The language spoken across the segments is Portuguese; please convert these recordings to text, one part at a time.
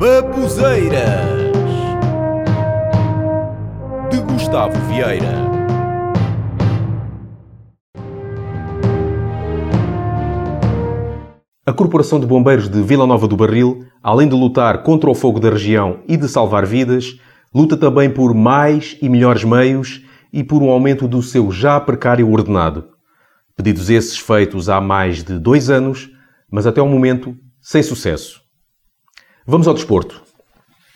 Babuzeiras de Gustavo Vieira. A Corporação de Bombeiros de Vila Nova do Barril, além de lutar contra o fogo da região e de salvar vidas, luta também por mais e melhores meios e por um aumento do seu já precário ordenado. Pedidos esses feitos há mais de dois anos, mas até o momento sem sucesso. Vamos ao desporto.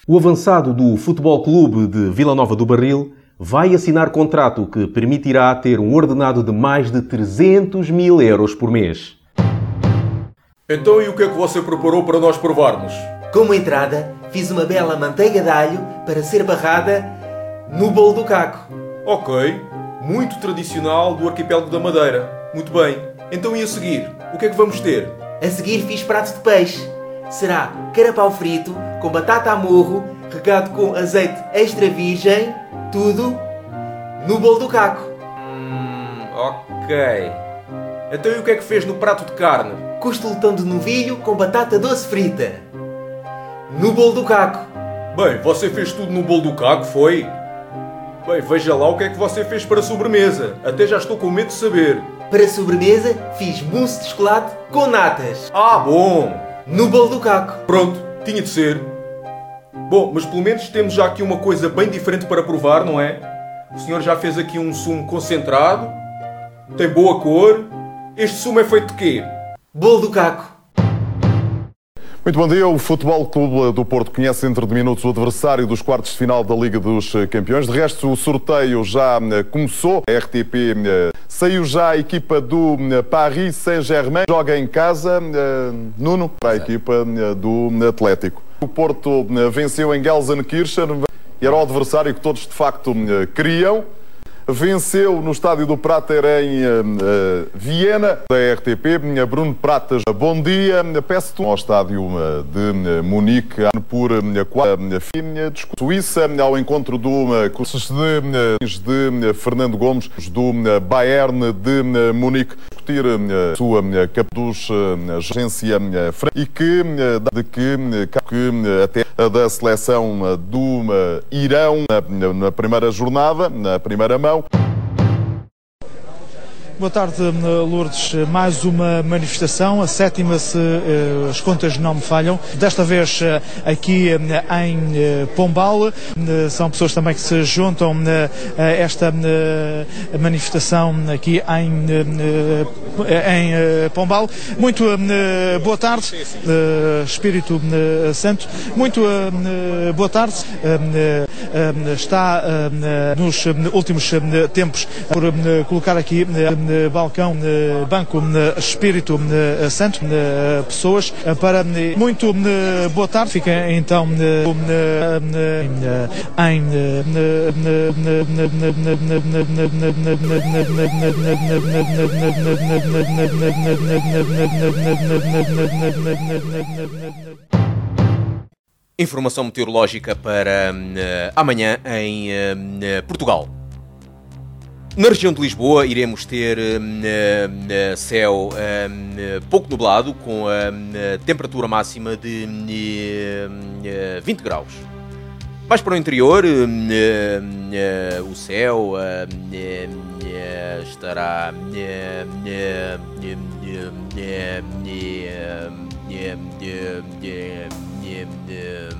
O avançado do Futebol Clube de Vila Nova do Barril vai assinar contrato que permitirá ter um ordenado de mais de 300 mil euros por mês. Então e o que é que você preparou para nós provarmos? Como entrada, fiz uma bela manteiga de alho para ser barrada no bolo do caco. Ok, muito tradicional do arquipélago da Madeira. Muito bem. Então e a seguir? O que é que vamos ter? A seguir fiz prato de peixe. Será carapau frito com batata a morro, regado com azeite extra virgem, tudo no bolo do caco. Hum, ok. Então e o que é que fez no prato de carne? Costelotão de novilho com batata doce frita. No bolo do caco. Bem, você fez tudo no bolo do caco, foi? Bem, veja lá o que é que você fez para a sobremesa. Até já estou com medo de saber. Para sobremesa, fiz mousse de chocolate com natas. Ah, bom! No bolo do caco. Pronto, tinha de ser. Bom, mas pelo menos temos já aqui uma coisa bem diferente para provar, não é? O senhor já fez aqui um sumo concentrado, tem boa cor. Este sumo é feito de quê? Bolo do caco. Muito bom dia. O Futebol Clube do Porto conhece entre de minutos o adversário dos quartos de final da Liga dos Campeões. De resto, o sorteio já eh, começou. A RTP eh, saiu já a equipa do eh, Paris Saint-Germain. Joga em casa, Nuno, para a equipa do Atlético. O Porto venceu em Gelsenkirchen e era o adversário que todos de facto queriam venceu no Estádio do Prater em uh, Viena, da RTP. Bruno Pratas, bom dia. Peço-te ao Estádio de Munique por de Suíça, ao encontro do cursos de, de Fernando Gomes, do Bayern de Munique, discutir a sua capa dos agência e que, de que, que até da seleção do Irão na primeira jornada, na primeira mão, Boa tarde, Lourdes. Mais uma manifestação, a sétima, se uh, as contas não me falham. Desta vez uh, aqui uh, em Pombal. São pessoas também que se juntam a esta manifestação aqui em, em Pombal. Muito boa tarde, Espírito Santo. Muito boa tarde. Está nos últimos tempos por colocar aqui balcão Banco Espírito Santo, pessoas para muito boa tarde. Fica então em Informação meteorológica para uh, amanhã em uh, Portugal. Na região de Lisboa iremos ter uh, uh, céu uh, pouco nublado, com a temperatura máxima de 20 graus. Mais para o interior, o céu estará nhèm nhèm nhèm nhèm nhèm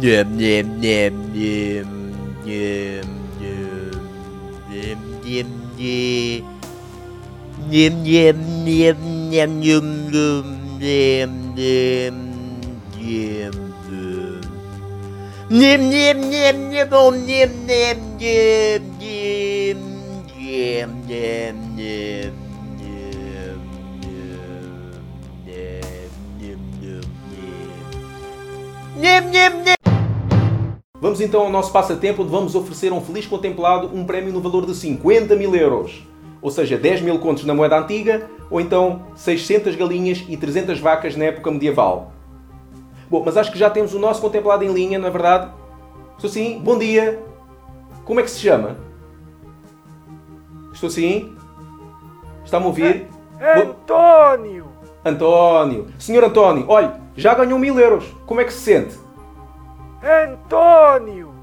nhèm nhèm nhèm nhèm nhèm nhèm nhèm nhèm nhèm nhèm nhèm nhum nhum nhèm nhèm nhèm nhèm nhèm nhèm nhèm, ôm nhèm nhèm nhèm nhèm nhèm nhèm nhèm. Vamos então ao nosso passatempo onde vamos oferecer a um feliz contemplado um prémio no valor de 50 mil euros. Ou seja, 10 mil contos na moeda antiga ou então 600 galinhas e 300 vacas na época medieval. Bom, mas acho que já temos o nosso contemplado em linha, não é verdade? Estou sim? Bom dia! Como é que se chama? Estou sim? Está-me a ouvir? Antônio! António! Senhor António, olhe, Já ganhou mil euros. Como é que se sente? António!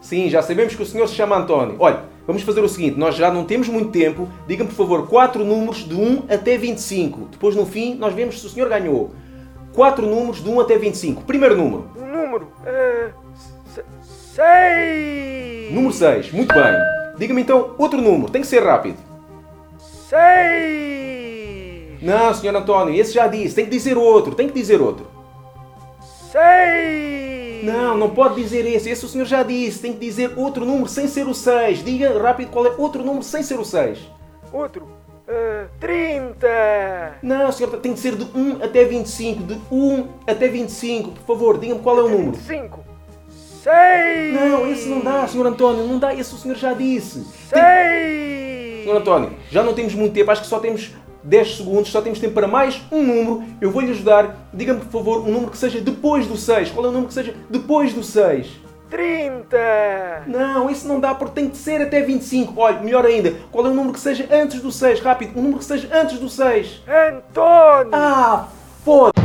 Sim, já sabemos que o senhor se chama António. Olha, vamos fazer o seguinte: nós já não temos muito tempo. Diga-me, por favor, quatro números de 1 até 25. Depois, no fim, nós vemos se o senhor ganhou. Quatro números de 1 até 25. Primeiro número. O número. Seis! Número 6. Muito bem. Diga-me então outro número. Tem que ser rápido. Seis! Não, senhor António, esse já disse. Tem que dizer outro. Tem que dizer outro. Seis! Não, não pode dizer esse. Esse o senhor já disse. Tem que dizer outro número sem ser o 6. Diga rápido qual é outro número sem ser o 6. Outro. Uh, 30! Não, senhor, tem que ser de 1 até 25. De 1 até 25. Por favor, diga-me qual é o número. 5. 6! Não, esse não dá, senhor António. Não dá, esse o senhor já disse. 6! Senhor António, já não temos muito tempo. Acho que só temos 10 segundos. Só temos tempo para mais um número. Eu vou-lhe ajudar. Diga-me, por favor, um número que seja depois do 6. Qual é o número que seja depois do 6? 30! Não, isso não dá porque tem que ser até 25. Olha, melhor ainda, qual é o número que seja antes do 6? Rápido, um número que seja antes do 6. António! Ah, foda